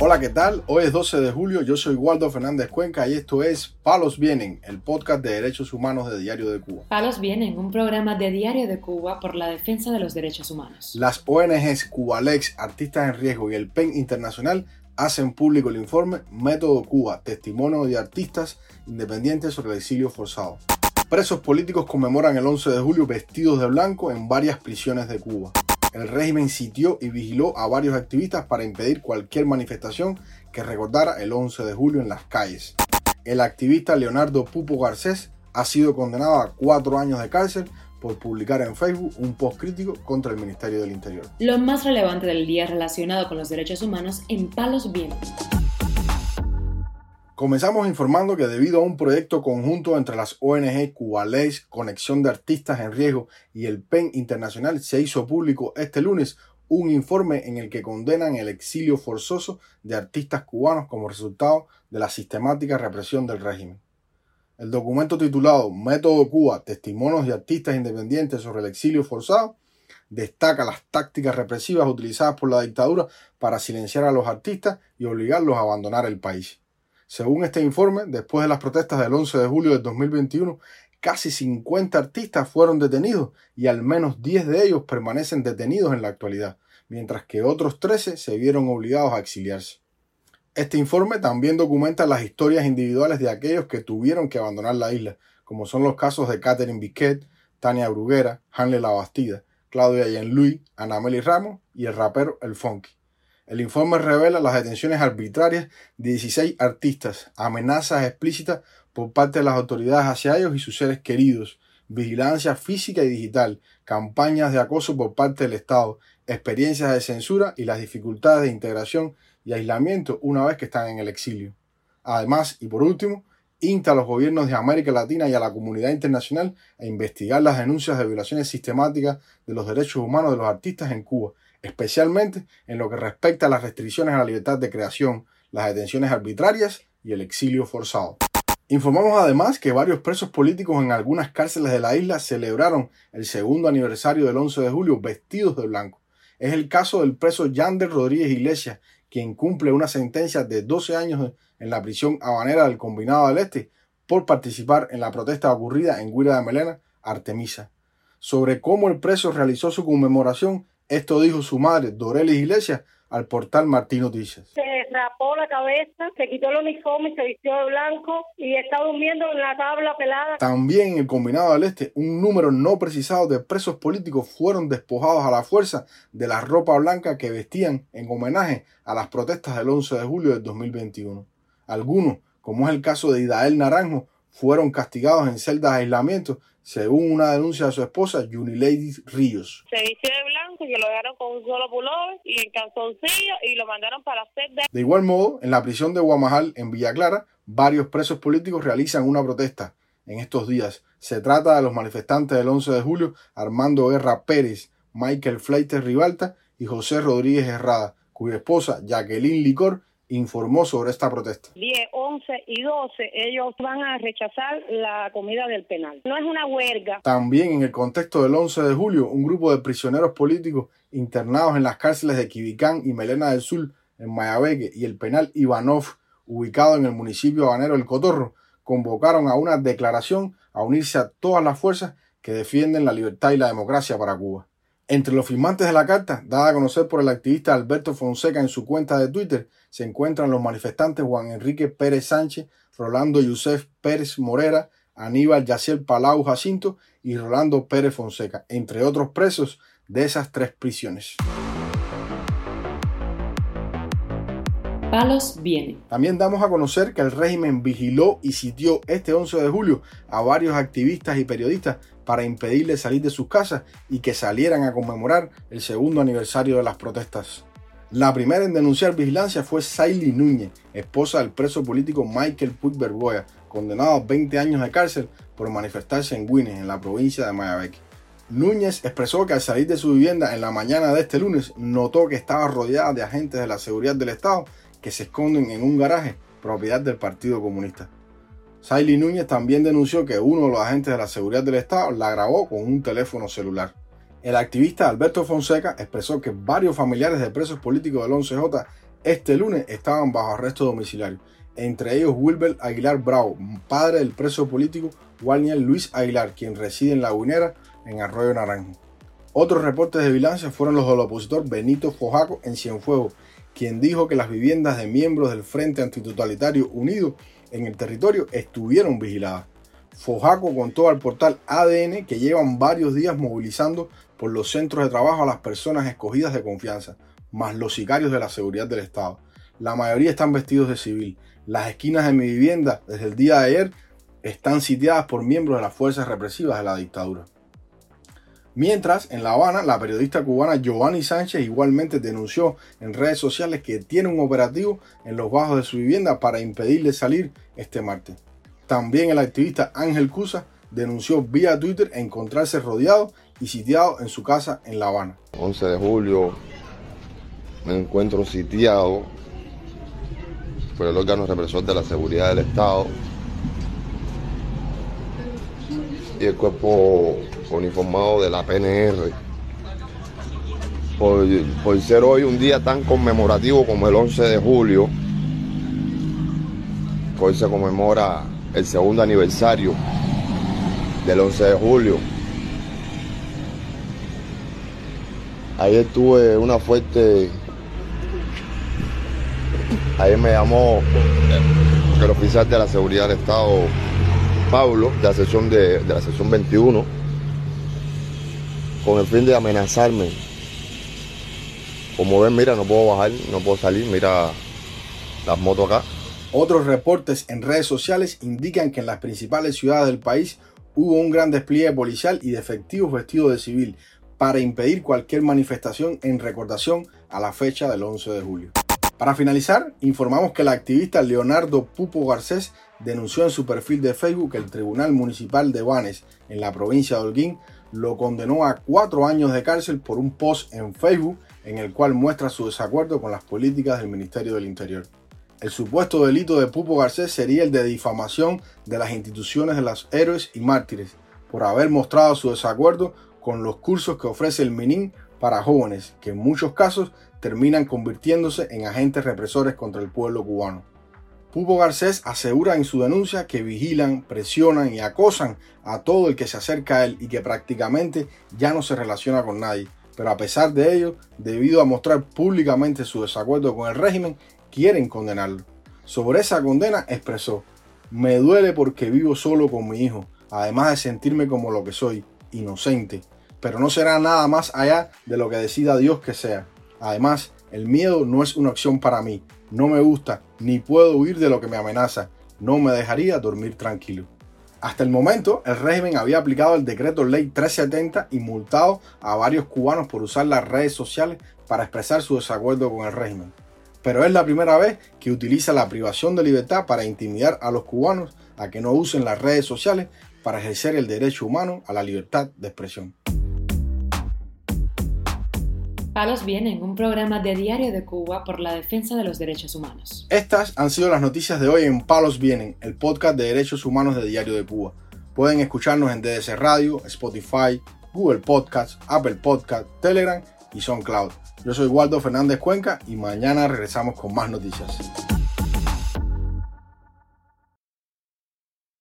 Hola, ¿qué tal? Hoy es 12 de julio, yo soy Waldo Fernández Cuenca y esto es Palos Vienen, el podcast de derechos humanos de Diario de Cuba. Palos Vienen, un programa de Diario de Cuba por la defensa de los derechos humanos. Las ONGs Cubalex, Artistas en Riesgo y el PEN Internacional hacen público el informe Método Cuba, testimonio de artistas independientes sobre el exilio forzado. Presos políticos conmemoran el 11 de julio vestidos de blanco en varias prisiones de Cuba. El régimen sitió y vigiló a varios activistas para impedir cualquier manifestación que recordara el 11 de julio en las calles. El activista Leonardo Pupo Garcés ha sido condenado a cuatro años de cárcel por publicar en Facebook un post crítico contra el Ministerio del Interior. Lo más relevante del día relacionado con los derechos humanos en Palos Vientos. Comenzamos informando que debido a un proyecto conjunto entre las ONG Cubaleis, Conexión de Artistas en Riesgo y el PEN Internacional, se hizo público este lunes un informe en el que condenan el exilio forzoso de artistas cubanos como resultado de la sistemática represión del régimen. El documento titulado Método Cuba, Testimonios de Artistas Independientes sobre el Exilio Forzado, destaca las tácticas represivas utilizadas por la dictadura para silenciar a los artistas y obligarlos a abandonar el país. Según este informe, después de las protestas del 11 de julio de 2021, casi 50 artistas fueron detenidos y al menos 10 de ellos permanecen detenidos en la actualidad, mientras que otros 13 se vieron obligados a exiliarse. Este informe también documenta las historias individuales de aquellos que tuvieron que abandonar la isla, como son los casos de Catherine Biquet, Tania Bruguera, Hanley Labastida, Claudia Jean-Louis, Anameli Ramos y el rapero El Funky. El informe revela las detenciones arbitrarias de 16 artistas, amenazas explícitas por parte de las autoridades hacia ellos y sus seres queridos, vigilancia física y digital, campañas de acoso por parte del Estado, experiencias de censura y las dificultades de integración y aislamiento una vez que están en el exilio. Además, y por último, insta a los gobiernos de América Latina y a la comunidad internacional a investigar las denuncias de violaciones sistemáticas de los derechos humanos de los artistas en Cuba especialmente en lo que respecta a las restricciones a la libertad de creación, las detenciones arbitrarias y el exilio forzado. Informamos además que varios presos políticos en algunas cárceles de la isla celebraron el segundo aniversario del 11 de julio vestidos de blanco. Es el caso del preso Yander Rodríguez Iglesias, quien cumple una sentencia de 12 años en la prisión habanera del Combinado del Este por participar en la protesta ocurrida en Guira de Melena, Artemisa. Sobre cómo el preso realizó su conmemoración, esto dijo su madre, Dorelis Iglesias, al portal Martín Noticias. Se rapó la cabeza, se quitó el uniforme, se vistió de blanco y está durmiendo en la tabla pelada. También en el Combinado del Este, un número no precisado de presos políticos fueron despojados a la fuerza de la ropa blanca que vestían en homenaje a las protestas del 11 de julio del 2021. Algunos, como es el caso de Idael Naranjo, fueron castigados en celdas de aislamiento, según una denuncia de su esposa, Lady Ríos. Se vistió de blanco y lo dejaron con un solo pullover y en calzoncillo y lo mandaron para. De igual modo, en la prisión de Guamajal, en Villa Clara, varios presos políticos realizan una protesta en estos días. Se trata de los manifestantes del 11 de julio, Armando Guerra Pérez, Michael Fleites Ribalta y José Rodríguez Herrada, cuya esposa, Jacqueline Licor, informó sobre esta protesta. 10, 11 y 12 ellos van a rechazar la comida del penal. No es una huelga. También en el contexto del 11 de julio, un grupo de prisioneros políticos internados en las cárceles de Quibicán y Melena del Sur, en Mayabeque, y el penal Ivanov, ubicado en el municipio habanero El Cotorro, convocaron a una declaración a unirse a todas las fuerzas que defienden la libertad y la democracia para Cuba. Entre los firmantes de la carta, dada a conocer por el activista Alberto Fonseca en su cuenta de Twitter, se encuentran los manifestantes Juan Enrique Pérez Sánchez, Rolando Yusef Pérez Morera, Aníbal Yaciel Palau Jacinto y Rolando Pérez Fonseca, entre otros presos de esas tres prisiones. Palos viene. También damos a conocer que el régimen vigiló y sitió este 11 de julio a varios activistas y periodistas para impedirles salir de sus casas y que salieran a conmemorar el segundo aniversario de las protestas. La primera en denunciar vigilancia fue Saily Núñez, esposa del preso político Michael Puig Bergoya, condenado a 20 años de cárcel por manifestarse en Guinness, en la provincia de Mayabeque. Núñez expresó que al salir de su vivienda en la mañana de este lunes notó que estaba rodeada de agentes de la seguridad del Estado que se esconden en un garaje propiedad del Partido Comunista. Saily Núñez también denunció que uno de los agentes de la seguridad del Estado la grabó con un teléfono celular. El activista Alberto Fonseca expresó que varios familiares de presos políticos del 11J este lunes estaban bajo arresto domiciliario. Entre ellos Wilber Aguilar Bravo, padre del preso político Walnier Luis Aguilar, quien reside en La Guinera, en Arroyo Naranjo. Otros reportes de vigilancia fueron los del opositor Benito Fojaco en Cienfuegos, quien dijo que las viviendas de miembros del Frente Antitotalitario Unido en el territorio estuvieron vigiladas. Fojaco contó al portal ADN que llevan varios días movilizando por los centros de trabajo a las personas escogidas de confianza, más los sicarios de la seguridad del Estado. La mayoría están vestidos de civil. Las esquinas de mi vivienda desde el día de ayer están sitiadas por miembros de las fuerzas represivas de la dictadura. Mientras, en La Habana, la periodista cubana Giovanni Sánchez igualmente denunció en redes sociales que tiene un operativo en los bajos de su vivienda para impedirle salir este martes. También el activista Ángel Cusa denunció vía Twitter encontrarse rodeado y sitiado en su casa en La Habana. 11 de julio me encuentro sitiado por el órgano represor de la seguridad del Estado y el cuerpo uniformado de la PNR. Por, ser hoy un día tan conmemorativo como el 11 de julio, hoy se conmemora el segundo aniversario del 11 de julio. Ayer tuve una fuerte... Ayer me llamó el oficial de la seguridad del Estado, Pablo, de la sesión, de la sesión 21, con el fin de amenazarme. Como ven, mira, no puedo bajar, no puedo salir, mira las motos acá. Otros reportes en redes sociales indican que en las principales ciudades del país hubo un gran despliegue policial y de efectivos vestidos de civil para impedir cualquier manifestación en recordación a la fecha del 11 de julio. Para finalizar, informamos que el activista Leonardo Pupo Garcés denunció en su perfil de Facebook que el Tribunal Municipal de Banes, en la provincia de Holguín, lo condenó a cuatro años de cárcel por un post en Facebook en el cual muestra su desacuerdo con las políticas del Ministerio del Interior. El supuesto delito de Pupo Garcés sería el de difamación de las instituciones de los héroes y mártires, por haber mostrado su desacuerdo con los cursos que ofrece el MININ para jóvenes, que en muchos casos terminan convirtiéndose en agentes represores contra el pueblo cubano. Pupo Garcés asegura en su denuncia que vigilan, presionan y acosan a todo el que se acerca a él y que prácticamente ya no se relaciona con nadie. Pero a pesar de ello, debido a mostrar públicamente su desacuerdo con el régimen, quieren condenarlo. Sobre esa condena expresó, me duele porque vivo solo con mi hijo, además de sentirme como lo que soy, inocente, pero no será nada más allá de lo que decida Dios que sea. Además, el miedo no es una opción para mí, no me gusta, ni puedo huir de lo que me amenaza, no me dejaría dormir tranquilo. Hasta el momento, el régimen había aplicado el decreto ley 370 y multado a varios cubanos por usar las redes sociales para expresar su desacuerdo con el régimen. Pero es la primera vez que utiliza la privación de libertad para intimidar a los cubanos a que no usen las redes sociales para ejercer el derecho humano a la libertad de expresión. Palos Vienen, un programa de Diario de Cuba por la defensa de los derechos humanos. Estas han sido las noticias de hoy en Palos Vienen, el podcast de derechos humanos de Diario de Cuba. Pueden escucharnos en DDC Radio, Spotify, Google Podcasts, Apple Podcasts, Telegram y SoundCloud. Yo soy Waldo Fernández Cuenca y mañana regresamos con más noticias.